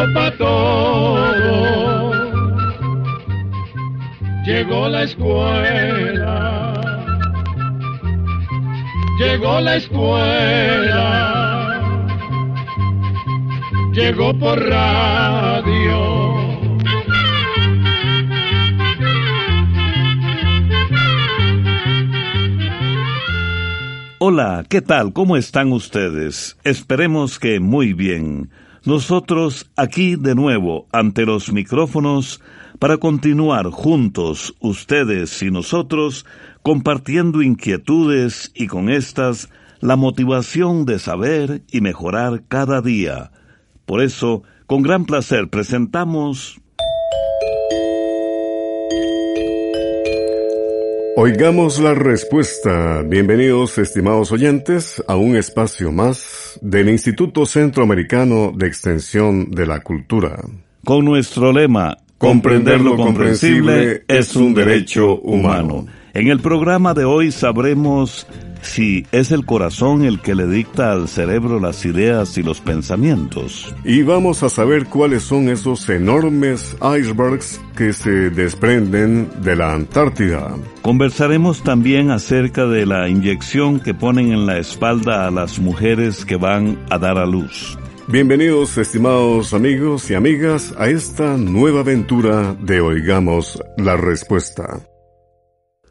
llegó para todo. Llegó la escuela. Llegó la escuela. Llegó por radio. Hola, ¿qué tal? ¿Cómo están ustedes? Esperemos que muy bien. Nosotros aquí de nuevo ante los micrófonos para continuar juntos, ustedes y nosotros, compartiendo inquietudes y con estas la motivación de saber y mejorar cada día. Por eso, con gran placer presentamos Oigamos la respuesta. Bienvenidos, estimados oyentes, a un espacio más del Instituto Centroamericano de Extensión de la Cultura. Con nuestro lema, comprender lo comprensible es un derecho humano. En el programa de hoy sabremos si es el corazón el que le dicta al cerebro las ideas y los pensamientos. Y vamos a saber cuáles son esos enormes icebergs que se desprenden de la Antártida. Conversaremos también acerca de la inyección que ponen en la espalda a las mujeres que van a dar a luz. Bienvenidos, estimados amigos y amigas, a esta nueva aventura de Oigamos la Respuesta.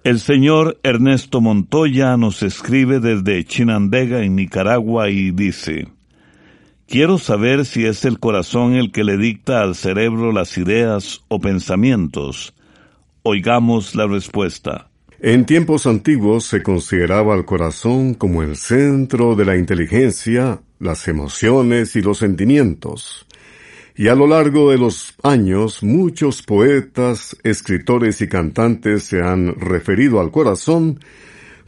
El señor Ernesto Montoya nos escribe desde Chinandega, en Nicaragua, y dice, Quiero saber si es el corazón el que le dicta al cerebro las ideas o pensamientos. Oigamos la respuesta. En tiempos antiguos se consideraba al corazón como el centro de la inteligencia, las emociones y los sentimientos. Y a lo largo de los años, muchos poetas, escritores y cantantes se han referido al corazón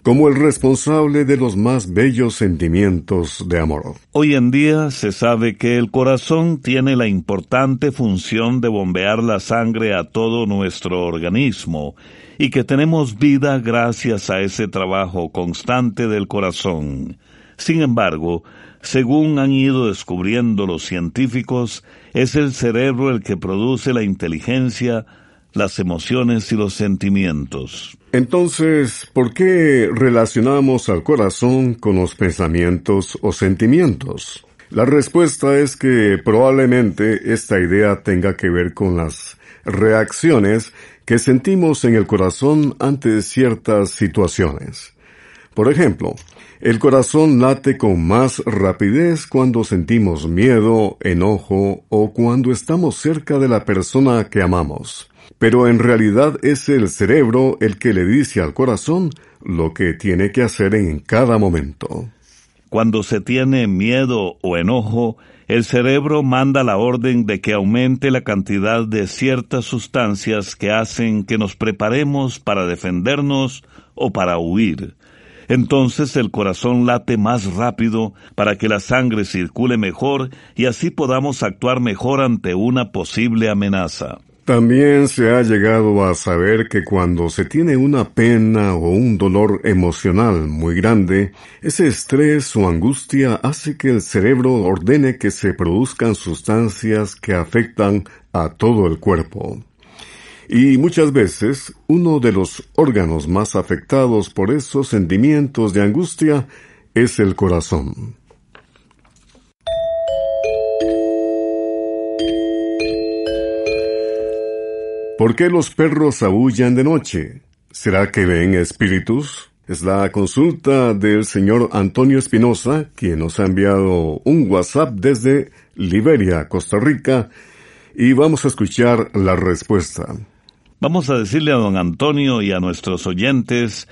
como el responsable de los más bellos sentimientos de amor. Hoy en día se sabe que el corazón tiene la importante función de bombear la sangre a todo nuestro organismo y que tenemos vida gracias a ese trabajo constante del corazón. Sin embargo, según han ido descubriendo los científicos, es el cerebro el que produce la inteligencia, las emociones y los sentimientos. Entonces, ¿por qué relacionamos al corazón con los pensamientos o sentimientos? La respuesta es que probablemente esta idea tenga que ver con las reacciones que sentimos en el corazón ante ciertas situaciones. Por ejemplo, el corazón late con más rapidez cuando sentimos miedo, enojo o cuando estamos cerca de la persona que amamos. Pero en realidad es el cerebro el que le dice al corazón lo que tiene que hacer en cada momento. Cuando se tiene miedo o enojo, el cerebro manda la orden de que aumente la cantidad de ciertas sustancias que hacen que nos preparemos para defendernos o para huir. Entonces el corazón late más rápido para que la sangre circule mejor y así podamos actuar mejor ante una posible amenaza. También se ha llegado a saber que cuando se tiene una pena o un dolor emocional muy grande, ese estrés o angustia hace que el cerebro ordene que se produzcan sustancias que afectan a todo el cuerpo. Y muchas veces uno de los órganos más afectados por esos sentimientos de angustia es el corazón. ¿Por qué los perros aullan de noche? ¿Será que ven espíritus? Es la consulta del señor Antonio Espinosa, quien nos ha enviado un WhatsApp desde Liberia, Costa Rica, y vamos a escuchar la respuesta. Vamos a decirle a don Antonio y a nuestros oyentes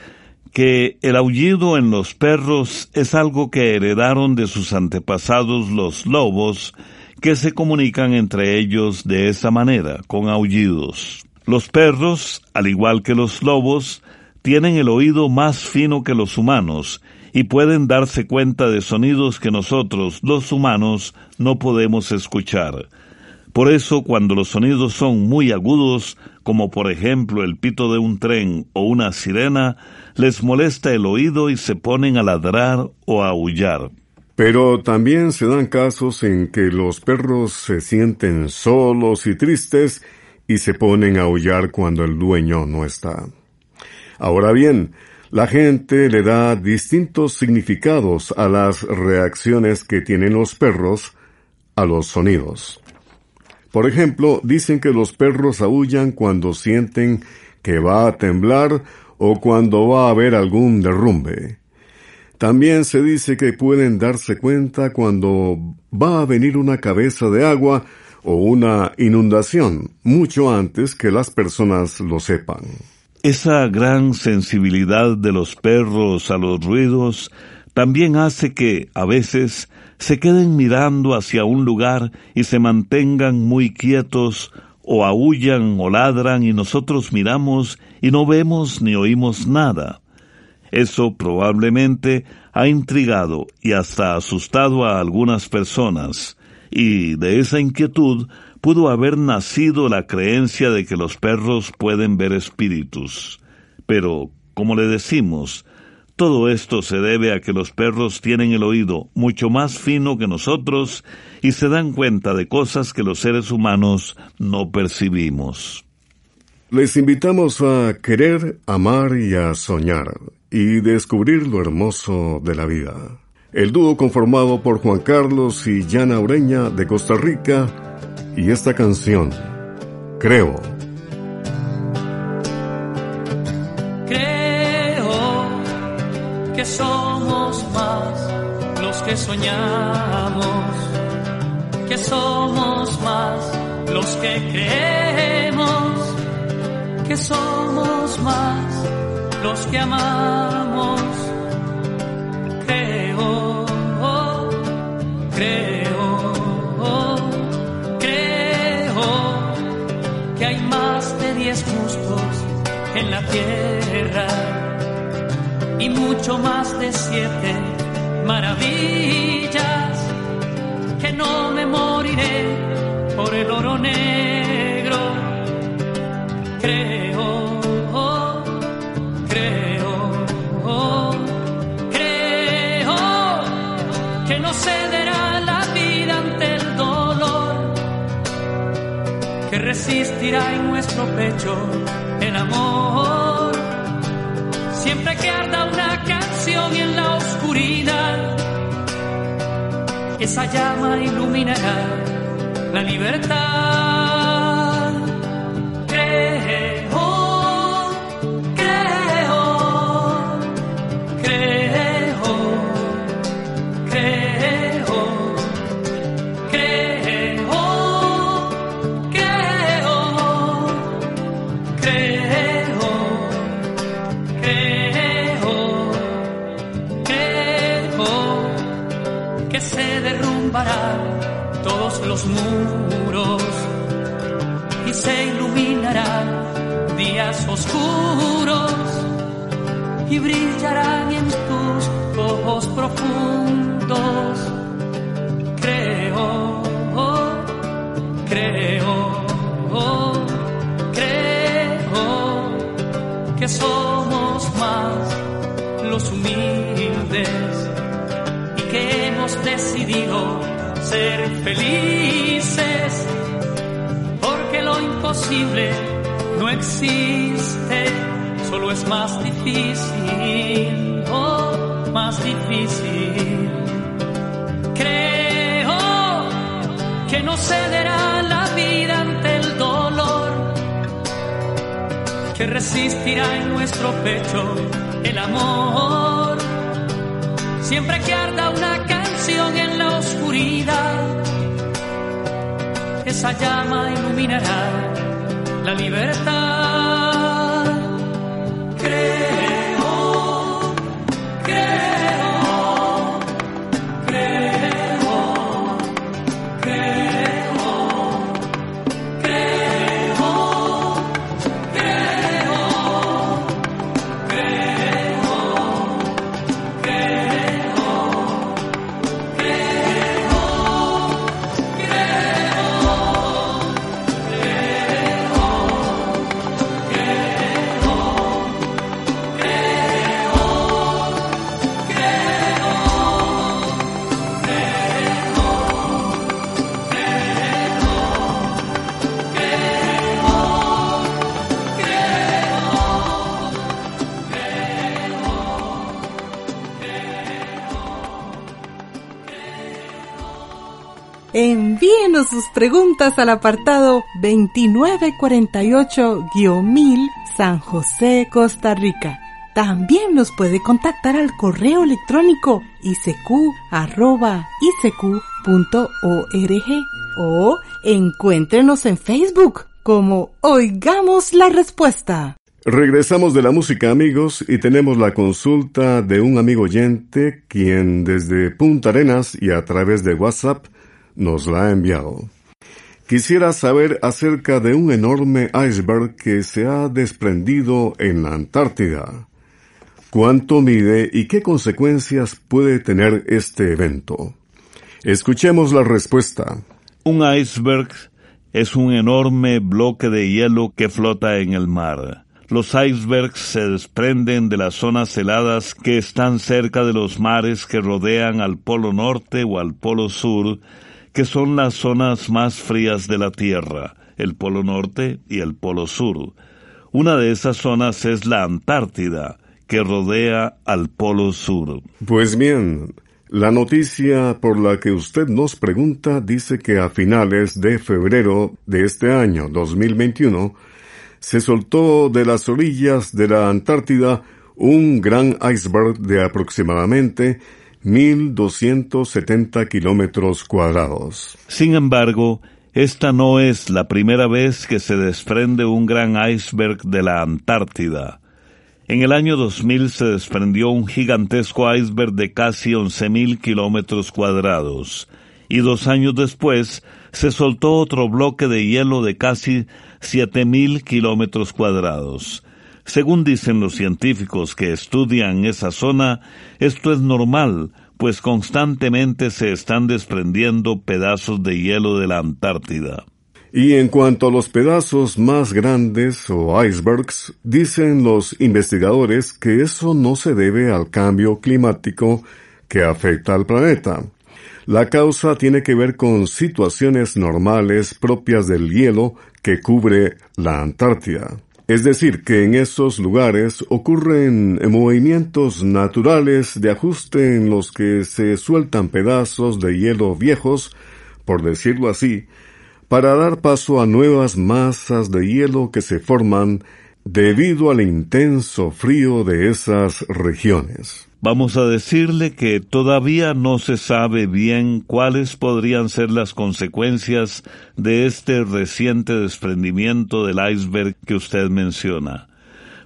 que el aullido en los perros es algo que heredaron de sus antepasados los lobos, que se comunican entre ellos de esa manera, con aullidos. Los perros, al igual que los lobos, tienen el oído más fino que los humanos y pueden darse cuenta de sonidos que nosotros, los humanos, no podemos escuchar. Por eso, cuando los sonidos son muy agudos, como por ejemplo el pito de un tren o una sirena, les molesta el oído y se ponen a ladrar o a aullar. Pero también se dan casos en que los perros se sienten solos y tristes y se ponen a aullar cuando el dueño no está. Ahora bien, la gente le da distintos significados a las reacciones que tienen los perros a los sonidos. Por ejemplo, dicen que los perros aullan cuando sienten que va a temblar o cuando va a haber algún derrumbe. También se dice que pueden darse cuenta cuando va a venir una cabeza de agua o una inundación, mucho antes que las personas lo sepan. Esa gran sensibilidad de los perros a los ruidos también hace que, a veces, se queden mirando hacia un lugar y se mantengan muy quietos o aullan o ladran y nosotros miramos y no vemos ni oímos nada. Eso probablemente ha intrigado y hasta asustado a algunas personas, y de esa inquietud pudo haber nacido la creencia de que los perros pueden ver espíritus. Pero, como le decimos, todo esto se debe a que los perros tienen el oído mucho más fino que nosotros y se dan cuenta de cosas que los seres humanos no percibimos. Les invitamos a querer, amar y a soñar y descubrir lo hermoso de la vida. El dúo conformado por Juan Carlos y Yana Ureña de Costa Rica y esta canción, Creo. Somos más los que soñamos, que somos más los que creemos, que somos más los que amamos. Creo, creo. en la tierra mucho más de siete maravillas que no me moriré por el oro negro. Creo, creo, creo que no cederá la vida ante el dolor que resistirá en nuestro pecho el amor. Esa llama iluminará la libertad. Decidido ser felices, porque lo imposible no existe, solo es más difícil, oh, más difícil. Creo que no cederá la vida ante el dolor, que resistirá en nuestro pecho el amor, siempre que arda una en la oscuridad. Esa llama iluminará la libertad. Creo sus preguntas al apartado 2948-1000 San José, Costa Rica. También nos puede contactar al correo electrónico isq.org o encuéntrenos en Facebook como Oigamos la Respuesta. Regresamos de la música amigos y tenemos la consulta de un amigo oyente quien desde Punta Arenas y a través de WhatsApp nos la ha enviado. Quisiera saber acerca de un enorme iceberg que se ha desprendido en la Antártida. ¿Cuánto mide y qué consecuencias puede tener este evento? Escuchemos la respuesta. Un iceberg es un enorme bloque de hielo que flota en el mar. Los icebergs se desprenden de las zonas heladas que están cerca de los mares que rodean al Polo Norte o al Polo Sur, que son las zonas más frías de la Tierra, el Polo Norte y el Polo Sur. Una de esas zonas es la Antártida, que rodea al Polo Sur. Pues bien, la noticia por la que usted nos pregunta dice que a finales de febrero de este año 2021 se soltó de las orillas de la Antártida un gran iceberg de aproximadamente 1.270 kilómetros cuadrados. Sin embargo, esta no es la primera vez que se desprende un gran iceberg de la Antártida. En el año 2000 se desprendió un gigantesco iceberg de casi 11.000 kilómetros cuadrados, y dos años después se soltó otro bloque de hielo de casi 7.000 kilómetros cuadrados. Según dicen los científicos que estudian esa zona, esto es normal, pues constantemente se están desprendiendo pedazos de hielo de la Antártida. Y en cuanto a los pedazos más grandes o icebergs, dicen los investigadores que eso no se debe al cambio climático que afecta al planeta. La causa tiene que ver con situaciones normales propias del hielo que cubre la Antártida. Es decir, que en esos lugares ocurren movimientos naturales de ajuste en los que se sueltan pedazos de hielo viejos, por decirlo así, para dar paso a nuevas masas de hielo que se forman debido al intenso frío de esas regiones. Vamos a decirle que todavía no se sabe bien cuáles podrían ser las consecuencias de este reciente desprendimiento del iceberg que usted menciona.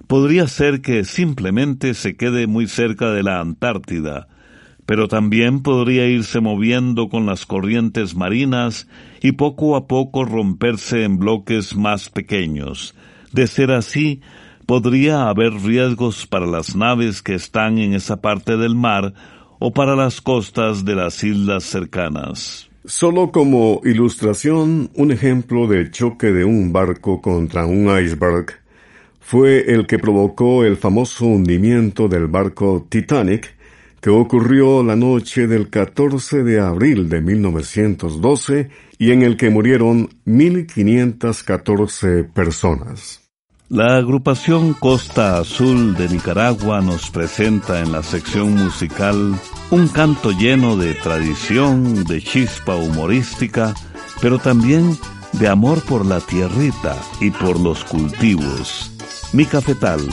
Podría ser que simplemente se quede muy cerca de la Antártida, pero también podría irse moviendo con las corrientes marinas y poco a poco romperse en bloques más pequeños. De ser así, podría haber riesgos para las naves que están en esa parte del mar o para las costas de las islas cercanas. Solo como ilustración, un ejemplo de choque de un barco contra un iceberg fue el que provocó el famoso hundimiento del barco Titanic, que ocurrió la noche del 14 de abril de 1912 y en el que murieron 1.514 personas. La agrupación Costa Azul de Nicaragua nos presenta en la sección musical un canto lleno de tradición, de chispa humorística, pero también de amor por la tierrita y por los cultivos. Mi cafetal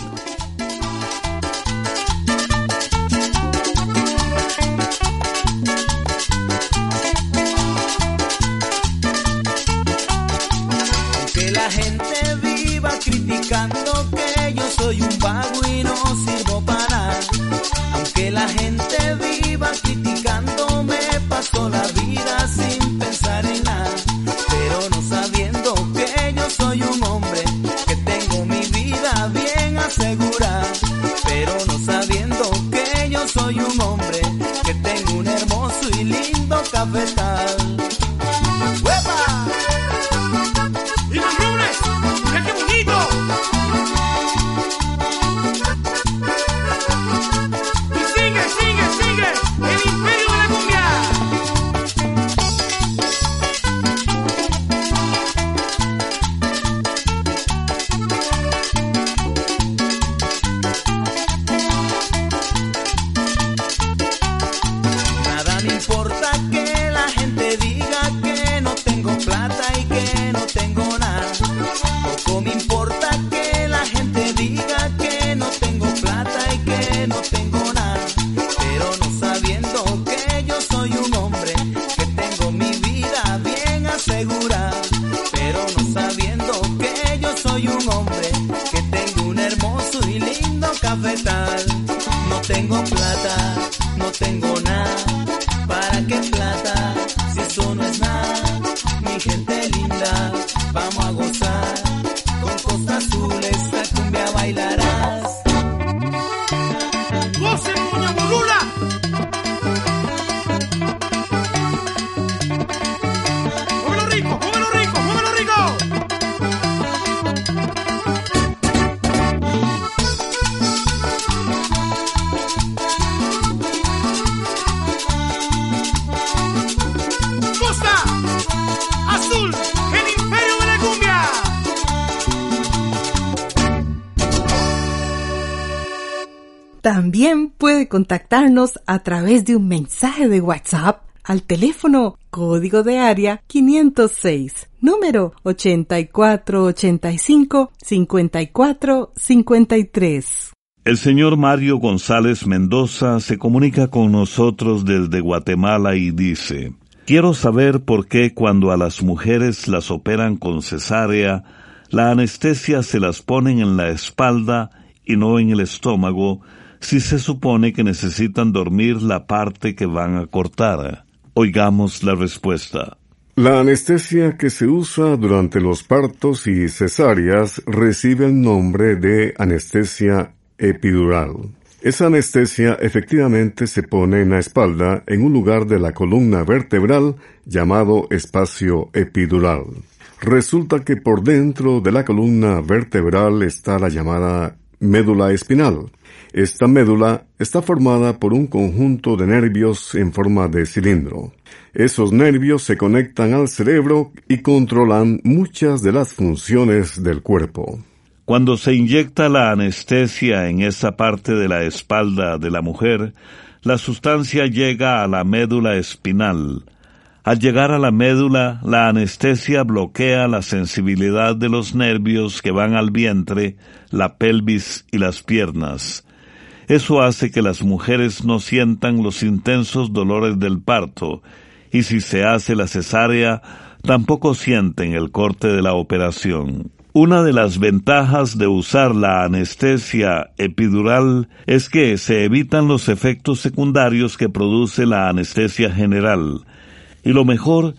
contactarnos a través de un mensaje de WhatsApp al teléfono código de área 506, número 8485-5453. El señor Mario González Mendoza se comunica con nosotros desde Guatemala y dice, Quiero saber por qué cuando a las mujeres las operan con cesárea, la anestesia se las ponen en la espalda y no en el estómago, si se supone que necesitan dormir la parte que van a cortar. Oigamos la respuesta. La anestesia que se usa durante los partos y cesáreas recibe el nombre de anestesia epidural. Esa anestesia efectivamente se pone en la espalda en un lugar de la columna vertebral llamado espacio epidural. Resulta que por dentro de la columna vertebral está la llamada médula espinal. Esta médula está formada por un conjunto de nervios en forma de cilindro. Esos nervios se conectan al cerebro y controlan muchas de las funciones del cuerpo. Cuando se inyecta la anestesia en esa parte de la espalda de la mujer, la sustancia llega a la médula espinal. Al llegar a la médula, la anestesia bloquea la sensibilidad de los nervios que van al vientre, la pelvis y las piernas. Eso hace que las mujeres no sientan los intensos dolores del parto, y si se hace la cesárea, tampoco sienten el corte de la operación. Una de las ventajas de usar la anestesia epidural es que se evitan los efectos secundarios que produce la anestesia general. Y lo mejor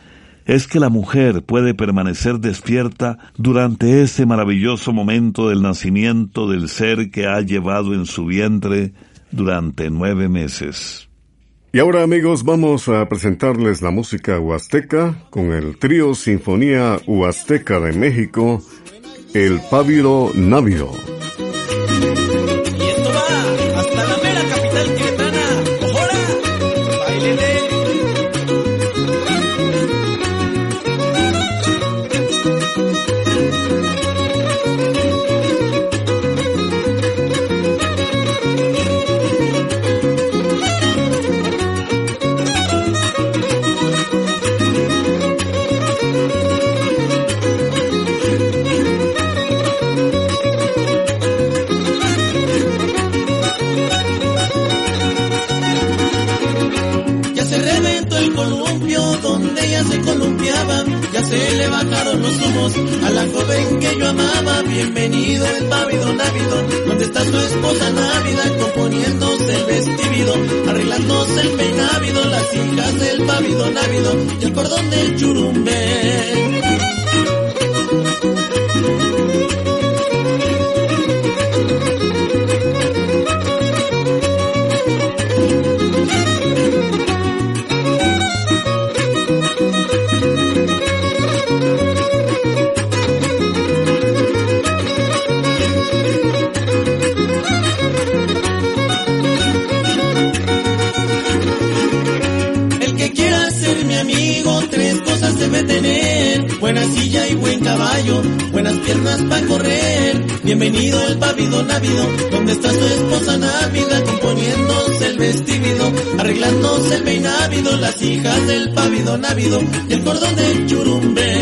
es que la mujer puede permanecer despierta durante ese maravilloso momento del nacimiento del ser que ha llevado en su vientre durante nueve meses. Y ahora amigos vamos a presentarles la música huasteca con el trío Sinfonía Huasteca de México, el Pávido Návido. A la joven que yo amaba. Bienvenido el pávido návido. ¿Dónde está su esposa návida? Componiéndose el vestido, arreglándose el peinávido. Las hijas del pávido návido y el cordón del churumbe. Buena silla y buen caballo, buenas piernas para correr. Bienvenido el pávido návido, donde está su esposa návida, componiéndose el vestido, arreglándose el peinávido, las hijas del pávido návido y el cordón del churumbe.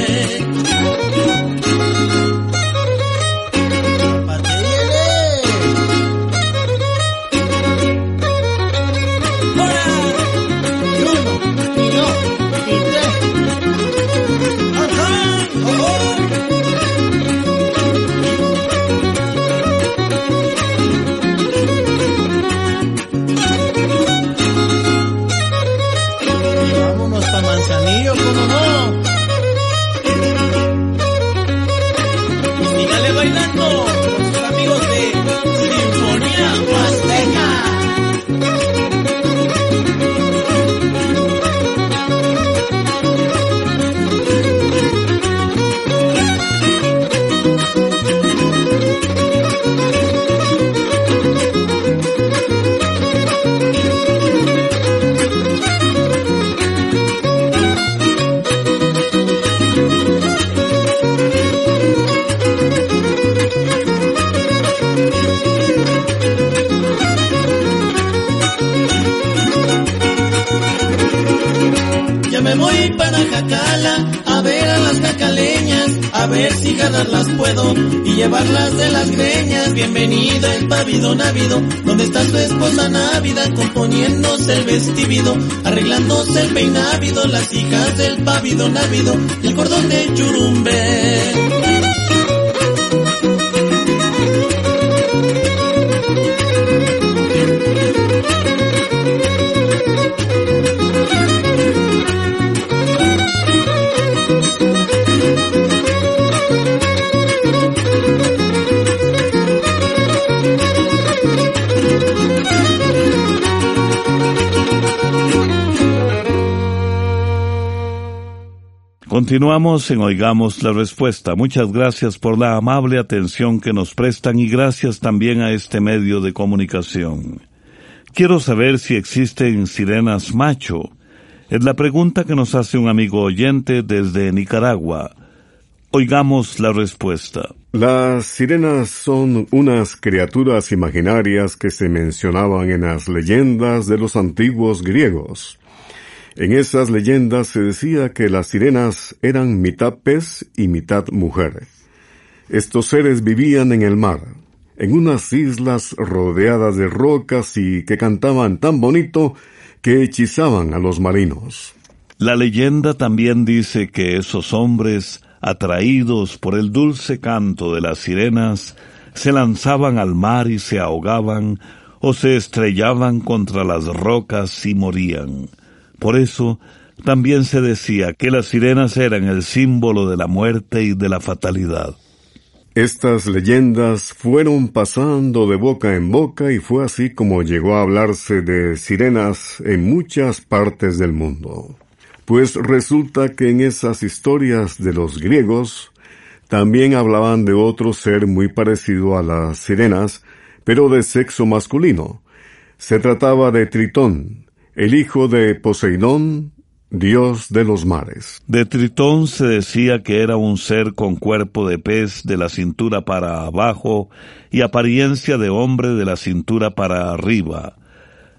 Y llevarlas de las greñas. Bienvenida el pavido návido, donde está su esposa návida, componiéndose el vestido, arreglándose el peinávido, las hijas del pavido návido y el cordón de churumbe. Continuamos en Oigamos la Respuesta. Muchas gracias por la amable atención que nos prestan y gracias también a este medio de comunicación. Quiero saber si existen sirenas macho. Es la pregunta que nos hace un amigo oyente desde Nicaragua. Oigamos la respuesta. Las sirenas son unas criaturas imaginarias que se mencionaban en las leyendas de los antiguos griegos. En esas leyendas se decía que las sirenas eran mitad pez y mitad mujer. Estos seres vivían en el mar, en unas islas rodeadas de rocas y que cantaban tan bonito que hechizaban a los marinos. La leyenda también dice que esos hombres, atraídos por el dulce canto de las sirenas, se lanzaban al mar y se ahogaban o se estrellaban contra las rocas y morían. Por eso, también se decía que las sirenas eran el símbolo de la muerte y de la fatalidad. Estas leyendas fueron pasando de boca en boca y fue así como llegó a hablarse de sirenas en muchas partes del mundo. Pues resulta que en esas historias de los griegos también hablaban de otro ser muy parecido a las sirenas, pero de sexo masculino. Se trataba de Tritón, el hijo de Poseidón, dios de los mares. De Tritón se decía que era un ser con cuerpo de pez de la cintura para abajo y apariencia de hombre de la cintura para arriba.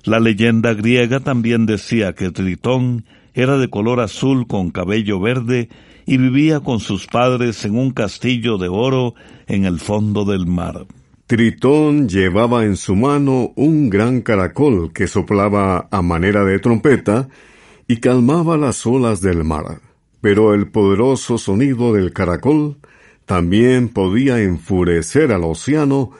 La leyenda griega también decía que Tritón era de color azul con cabello verde y vivía con sus padres en un castillo de oro en el fondo del mar. Tritón llevaba en su mano un gran caracol que soplaba a manera de trompeta y calmaba las olas del mar. Pero el poderoso sonido del caracol también podía enfurecer al océano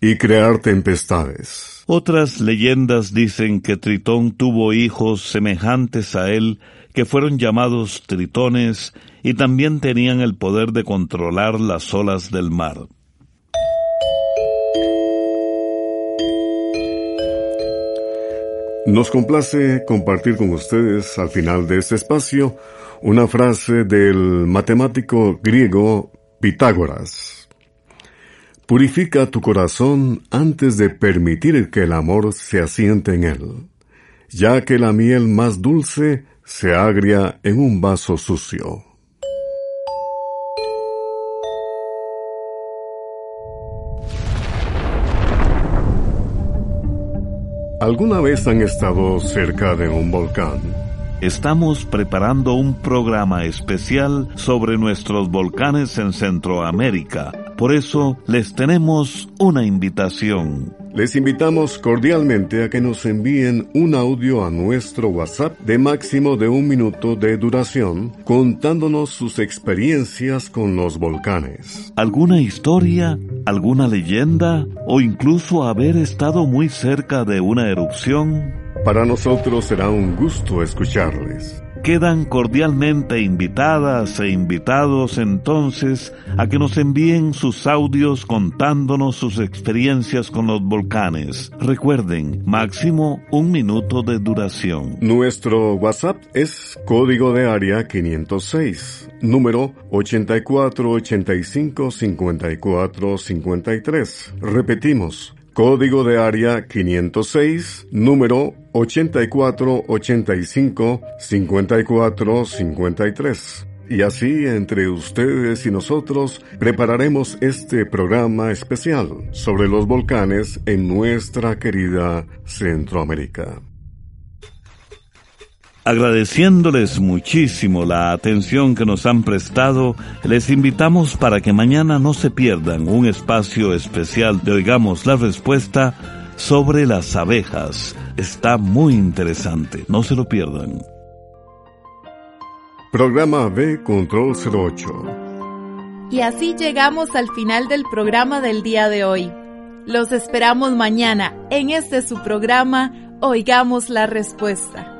y crear tempestades. Otras leyendas dicen que Tritón tuvo hijos semejantes a él que fueron llamados tritones y también tenían el poder de controlar las olas del mar. Nos complace compartir con ustedes al final de este espacio una frase del matemático griego Pitágoras. Purifica tu corazón antes de permitir que el amor se asiente en él, ya que la miel más dulce se agria en un vaso sucio. ¿Alguna vez han estado cerca de un volcán? Estamos preparando un programa especial sobre nuestros volcanes en Centroamérica. Por eso les tenemos una invitación. Les invitamos cordialmente a que nos envíen un audio a nuestro WhatsApp de máximo de un minuto de duración contándonos sus experiencias con los volcanes. ¿Alguna historia? ¿Alguna leyenda? ¿O incluso haber estado muy cerca de una erupción? Para nosotros será un gusto escucharles. Quedan cordialmente invitadas e invitados entonces a que nos envíen sus audios contándonos sus experiencias con los volcanes. Recuerden, máximo un minuto de duración. Nuestro WhatsApp es código de área 506, número 84855453. Repetimos, Código de área 506, número 8485-5453. Y así, entre ustedes y nosotros, prepararemos este programa especial sobre los volcanes en nuestra querida Centroamérica. Agradeciéndoles muchísimo la atención que nos han prestado, les invitamos para que mañana no se pierdan un espacio especial de Oigamos la Respuesta sobre las abejas. Está muy interesante, no se lo pierdan. Programa B Control 08. Y así llegamos al final del programa del día de hoy. Los esperamos mañana en este su programa Oigamos la Respuesta.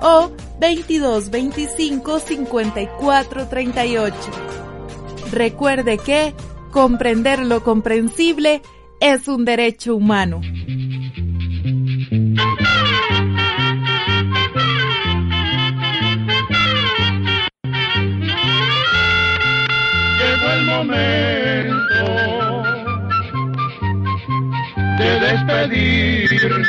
o 2225-5438. Recuerde que comprender lo comprensible es un derecho humano. Llegó el momento de despedirnos